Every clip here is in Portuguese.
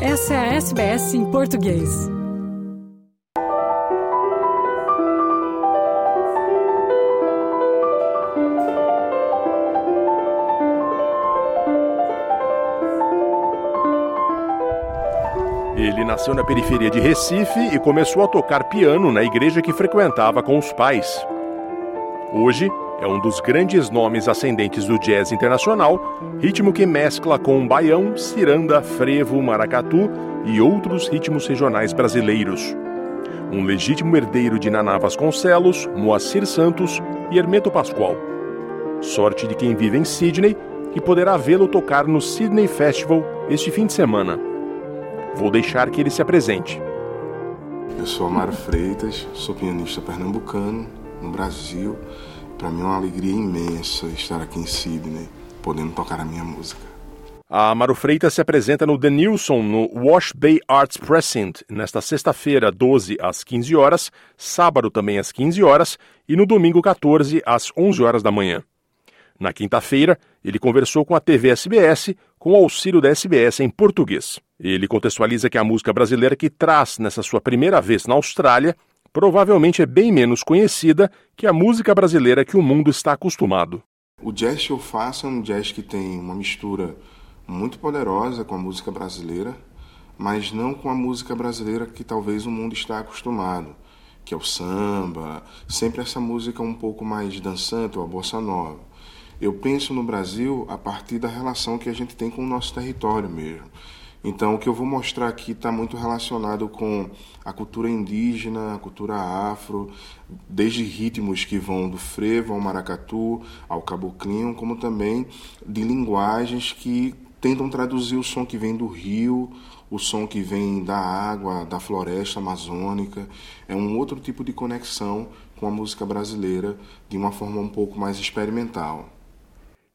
Essa é a SBS em português. Ele nasceu na periferia de Recife e começou a tocar piano na igreja que frequentava com os pais. Hoje, é um dos grandes nomes ascendentes do jazz internacional, ritmo que mescla com baião, ciranda, frevo, maracatu e outros ritmos regionais brasileiros. Um legítimo herdeiro de Naná Vasconcelos, Moacir Santos e Hermeto Pascoal. Sorte de quem vive em Sydney e poderá vê-lo tocar no Sydney Festival este fim de semana. Vou deixar que ele se apresente. Eu sou Amaro Freitas, sou pianista pernambucano, no Brasil. Para mim é uma alegria imensa estar aqui em Sydney, podendo tocar a minha música. A Amaro Freitas se apresenta no The Nilson, no Wash Bay Arts Precinct, nesta sexta-feira, 12 às 15 horas, sábado também às 15 horas e no domingo 14 às 11 horas da manhã. Na quinta-feira, ele conversou com a TV SBS com o auxílio da SBS em português. Ele contextualiza que a música brasileira que traz nessa sua primeira vez na Austrália provavelmente é bem menos conhecida que a música brasileira que o mundo está acostumado. O jazz que eu faço é um jazz que tem uma mistura muito poderosa com a música brasileira, mas não com a música brasileira que talvez o mundo está acostumado, que é o samba, sempre essa música um pouco mais dançante, ou a bossa nova. Eu penso no Brasil a partir da relação que a gente tem com o nosso território mesmo. Então, o que eu vou mostrar aqui está muito relacionado com a cultura indígena, a cultura afro, desde ritmos que vão do frevo ao maracatu, ao caboclinho, como também de linguagens que tentam traduzir o som que vem do rio, o som que vem da água, da floresta amazônica. É um outro tipo de conexão com a música brasileira de uma forma um pouco mais experimental.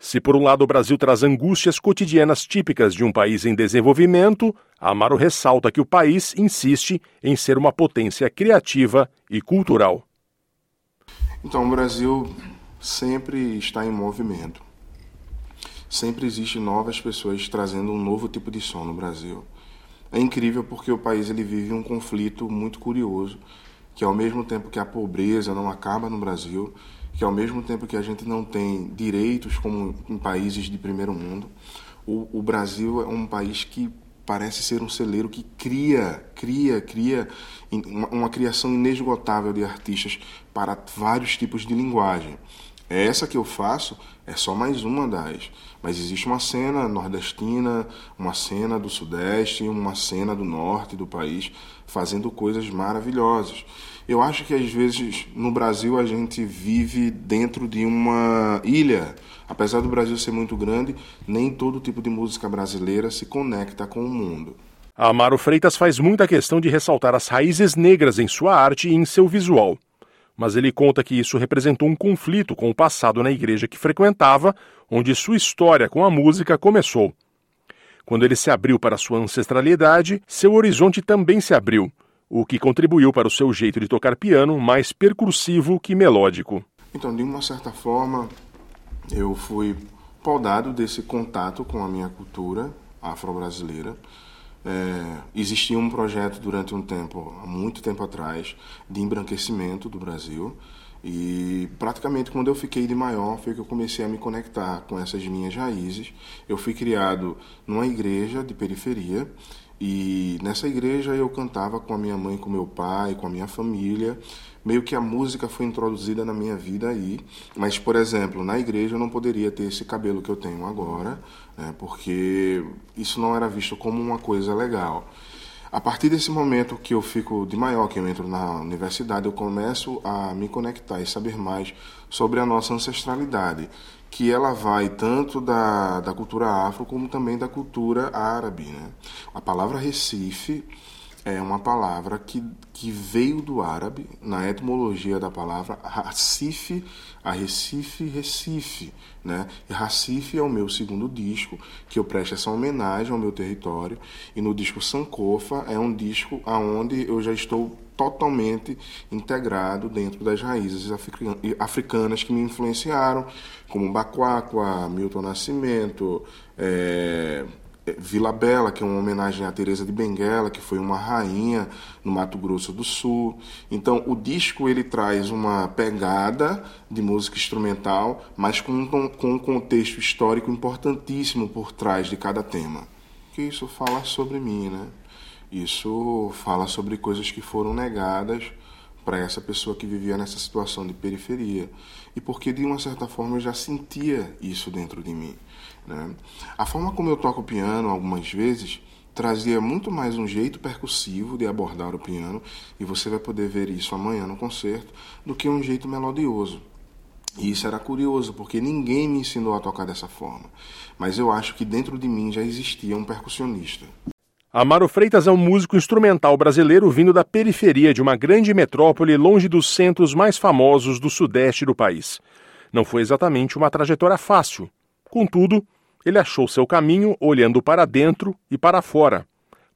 Se por um lado o Brasil traz angústias cotidianas típicas de um país em desenvolvimento, Amaro ressalta que o país insiste em ser uma potência criativa e cultural. Então, o Brasil sempre está em movimento. Sempre existem novas pessoas trazendo um novo tipo de som no Brasil. É incrível porque o país ele vive um conflito muito curioso, que ao mesmo tempo que a pobreza não acaba no Brasil, que ao mesmo tempo que a gente não tem direitos como em países de primeiro mundo, o, o Brasil é um país que parece ser um celeiro que cria, cria, cria uma, uma criação inesgotável de artistas para vários tipos de linguagem. Essa que eu faço é só mais uma das. Mas existe uma cena nordestina, uma cena do sudeste, uma cena do norte do país fazendo coisas maravilhosas. Eu acho que às vezes no Brasil a gente vive dentro de uma ilha. Apesar do Brasil ser muito grande, nem todo tipo de música brasileira se conecta com o mundo. Amaro Freitas faz muita questão de ressaltar as raízes negras em sua arte e em seu visual mas ele conta que isso representou um conflito com o passado na igreja que frequentava, onde sua história com a música começou. Quando ele se abriu para sua ancestralidade, seu horizonte também se abriu, o que contribuiu para o seu jeito de tocar piano mais percursivo que melódico. Então, de uma certa forma, eu fui podado desse contato com a minha cultura afro-brasileira é, existia um projeto durante um tempo, há muito tempo atrás, de embranquecimento do Brasil. E praticamente quando eu fiquei de maior foi que eu comecei a me conectar com essas minhas raízes. Eu fui criado numa igreja de periferia e nessa igreja eu cantava com a minha mãe, com meu pai, com a minha família. Meio que a música foi introduzida na minha vida aí. Mas, por exemplo, na igreja eu não poderia ter esse cabelo que eu tenho agora, né, porque isso não era visto como uma coisa legal. A partir desse momento que eu fico de maior, que eu entro na universidade, eu começo a me conectar e saber mais sobre a nossa ancestralidade que ela vai tanto da, da cultura afro como também da cultura árabe. Né? A palavra Recife é uma palavra que, que veio do árabe, na etimologia da palavra Recife, a Recife, Recife. Né? E Recife é o meu segundo disco, que eu presto essa homenagem ao meu território. E no disco Sankofa é um disco onde eu já estou totalmente integrado dentro das raízes africanas que me influenciaram, como Bacuacua, Milton Nascimento, é, Vila Bela, que é uma homenagem a Teresa de Benguela, que foi uma rainha no Mato Grosso do Sul. Então, o disco ele traz uma pegada de música instrumental, mas com, com um contexto histórico importantíssimo por trás de cada tema. Que isso fala sobre mim, né? Isso fala sobre coisas que foram negadas para essa pessoa que vivia nessa situação de periferia. E porque, de uma certa forma, eu já sentia isso dentro de mim. Né? A forma como eu toco piano, algumas vezes, trazia muito mais um jeito percussivo de abordar o piano, e você vai poder ver isso amanhã no concerto, do que um jeito melodioso. E isso era curioso, porque ninguém me ensinou a tocar dessa forma. Mas eu acho que dentro de mim já existia um percussionista. Amaro Freitas é um músico instrumental brasileiro vindo da periferia de uma grande metrópole longe dos centros mais famosos do sudeste do país. Não foi exatamente uma trajetória fácil. Contudo, ele achou seu caminho olhando para dentro e para fora.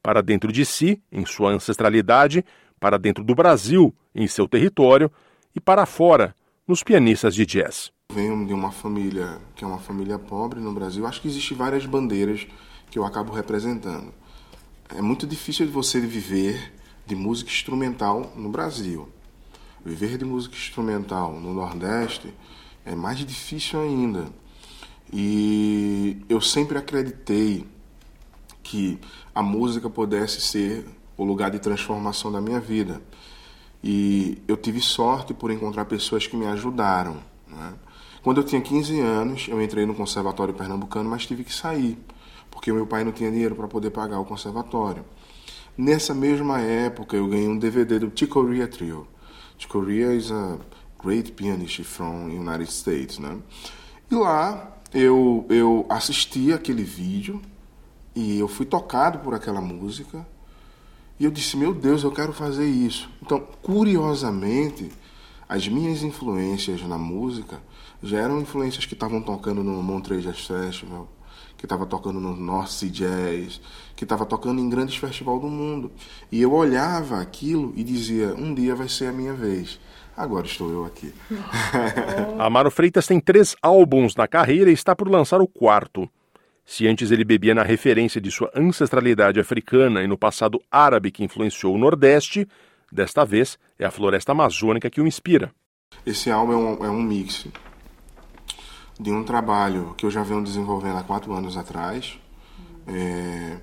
Para dentro de si, em sua ancestralidade, para dentro do Brasil, em seu território, e para fora, nos pianistas de jazz. Venho de uma família que é uma família pobre no Brasil. Acho que existem várias bandeiras que eu acabo representando é muito difícil de você viver de música instrumental no Brasil. Viver de música instrumental no Nordeste é mais difícil ainda. E eu sempre acreditei que a música pudesse ser o lugar de transformação da minha vida. E eu tive sorte por encontrar pessoas que me ajudaram. Né? Quando eu tinha 15 anos, eu entrei no Conservatório Pernambucano, mas tive que sair porque meu pai não tinha dinheiro para poder pagar o conservatório. Nessa mesma época, eu ganhei um DVD do Chick Corea Trio. Chick Corea is a great pianist from United States, né? E lá eu eu assisti aquele vídeo e eu fui tocado por aquela música e eu disse meu Deus eu quero fazer isso então curiosamente as minhas influências na música já eram influências que estavam tocando no Montreux Jazz Festival que estava tocando no North Sea Jazz, que estava tocando em grandes festivais do mundo. E eu olhava aquilo e dizia: um dia vai ser a minha vez. Agora estou eu aqui. Amaro Freitas tem três álbuns na carreira e está por lançar o quarto. Se antes ele bebia na referência de sua ancestralidade africana e no passado árabe que influenciou o Nordeste, desta vez é a floresta amazônica que o inspira. Esse álbum é um, é um mix de um trabalho que eu já venho desenvolvendo há quatro anos atrás, é,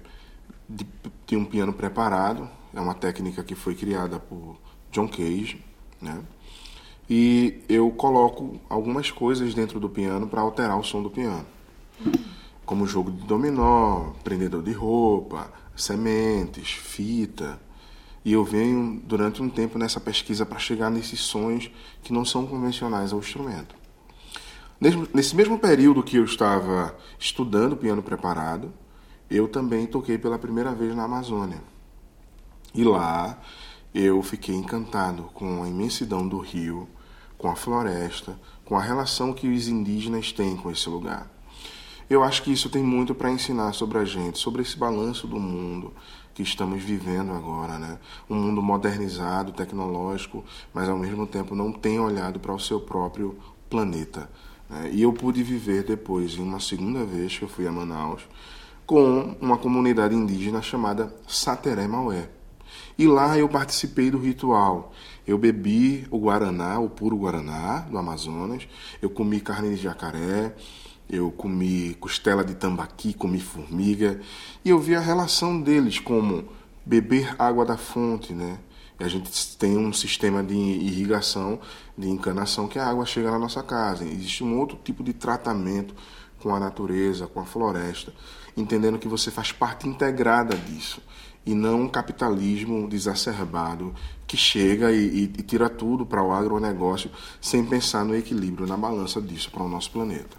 de, de, um piano preparado. É uma técnica que foi criada por John Cage, né? E eu coloco algumas coisas dentro do piano para alterar o som do piano, como jogo de dominó, prendedor de roupa, sementes, fita. E eu venho durante um tempo nessa pesquisa para chegar nesses sons que não são convencionais ao instrumento. Nesse mesmo período que eu estava estudando piano preparado, eu também toquei pela primeira vez na Amazônia. E lá eu fiquei encantado com a imensidão do rio, com a floresta, com a relação que os indígenas têm com esse lugar. Eu acho que isso tem muito para ensinar sobre a gente, sobre esse balanço do mundo que estamos vivendo agora, né? Um mundo modernizado, tecnológico, mas ao mesmo tempo não tem olhado para o seu próprio planeta. Né? E eu pude viver depois, em uma segunda vez que eu fui a Manaus, com uma comunidade indígena chamada Sateré Maué. E lá eu participei do ritual. Eu bebi o guaraná, o puro guaraná do Amazonas. Eu comi carne de jacaré. Eu comi costela de tambaqui, comi formiga. E eu vi a relação deles como beber água da fonte, né? A gente tem um sistema de irrigação, de encanação, que a água chega na nossa casa. Existe um outro tipo de tratamento com a natureza, com a floresta, entendendo que você faz parte integrada disso e não um capitalismo exacerbado que chega e, e, tira tudo para o agronegócio sem pensar no equilíbrio, na balança disso para o nosso planeta.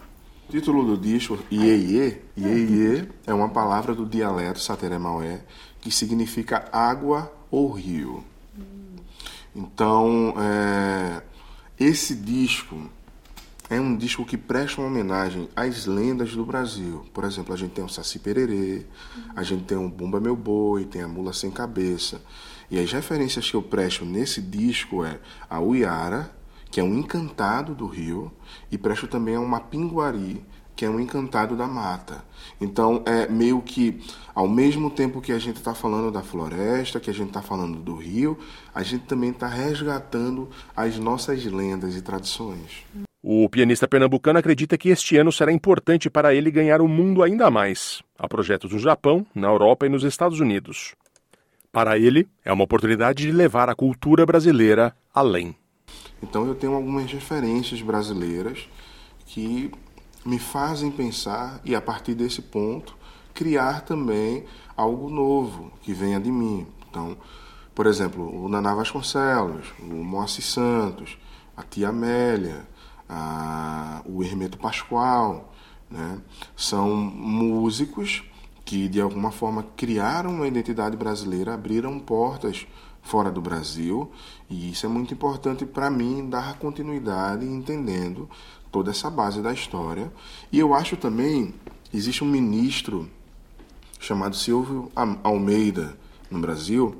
O título do disco, Iê Iê, é uma palavra do dialeto Sateré-Maué que significa água ou rio. Então, é, esse disco é um disco que presta uma homenagem às lendas do Brasil. Por exemplo, a gente tem o Saci Pererê, a gente tem o Bumba Meu Boi, tem a Mula Sem Cabeça. E as referências que eu presto nesse disco é a Uiara, que é um encantado do Rio, e presto também a uma Pinguari, que é um encantado da mata. Então, é meio que, ao mesmo tempo que a gente está falando da floresta, que a gente está falando do rio, a gente também está resgatando as nossas lendas e tradições. O pianista pernambucano acredita que este ano será importante para ele ganhar o mundo ainda mais. Há projetos no Japão, na Europa e nos Estados Unidos. Para ele, é uma oportunidade de levar a cultura brasileira além. Então, eu tenho algumas referências brasileiras que me fazem pensar e, a partir desse ponto, criar também algo novo que venha de mim. Então, por exemplo, o Naná Vasconcelos, o Moacir Santos, a Tia Amélia, a, o Hermeto Pascoal, né? são músicos que de alguma forma criaram uma identidade brasileira, abriram portas fora do Brasil, e isso é muito importante para mim dar continuidade entendendo toda essa base da história. E eu acho também existe um ministro chamado Silvio Almeida no Brasil,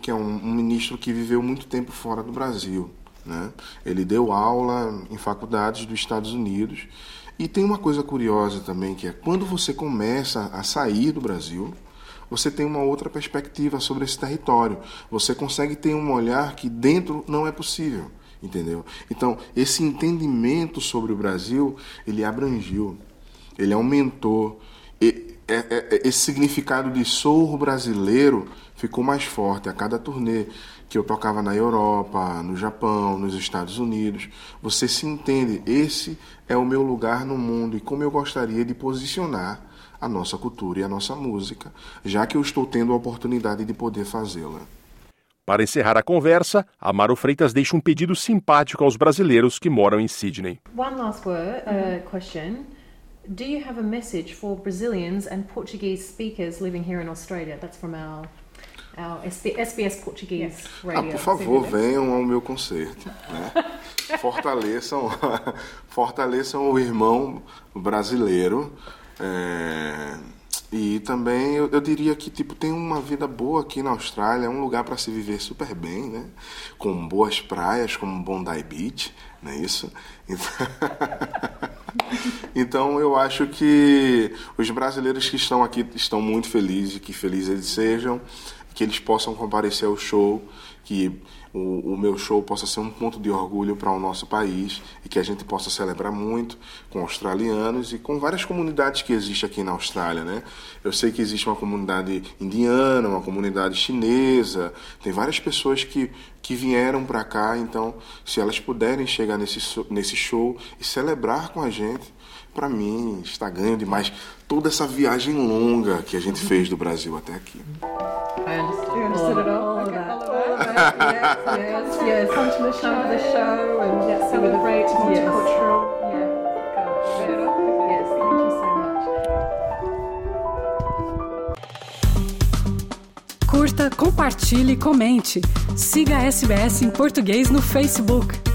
que é um, um ministro que viveu muito tempo fora do Brasil. Né? Ele deu aula em faculdades dos Estados Unidos. E tem uma coisa curiosa também, que é quando você começa a sair do Brasil, você tem uma outra perspectiva sobre esse território. Você consegue ter um olhar que dentro não é possível, entendeu? Então, esse entendimento sobre o Brasil, ele abrangiu, ele aumentou. E, é, é, é, esse significado de sou brasileiro ficou mais forte a cada turnê que eu tocava na Europa, no Japão, nos Estados Unidos. Você se entende, esse é o meu lugar no mundo e como eu gostaria de posicionar a nossa cultura e a nossa música, já que eu estou tendo a oportunidade de poder fazê-la. Para encerrar a conversa, Amaro Freitas deixa um pedido simpático aos brasileiros que moram em Sydney. One last word, uh, question. Do you have a message for Brazilians and Portuguese speakers living here in Australia? That's from our our SBS Portuguese Radio. Ah, por favor, venham ao meu concerto. Né? fortaleçam, fortaleçam o irmão brasileiro. É, e também eu, eu, diria que tipo tem uma vida boa aqui na Austrália, é um lugar para se viver super bem, né? Com boas praias, como Bondi Beach, não é isso? Então, então eu acho que os brasileiros que estão aqui estão muito felizes, que felizes eles sejam que eles possam comparecer ao show, que o, o meu show possa ser um ponto de orgulho para o nosso país e que a gente possa celebrar muito com australianos e com várias comunidades que existem aqui na Austrália, né? Eu sei que existe uma comunidade indiana, uma comunidade chinesa, tem várias pessoas que, que vieram para cá, então se elas puderem chegar nesse, nesse show e celebrar com a gente, para mim está ganho demais toda essa viagem longa que a gente fez do Brasil até aqui. Curta, compartilhe, comente. Siga a SBS em português no Facebook.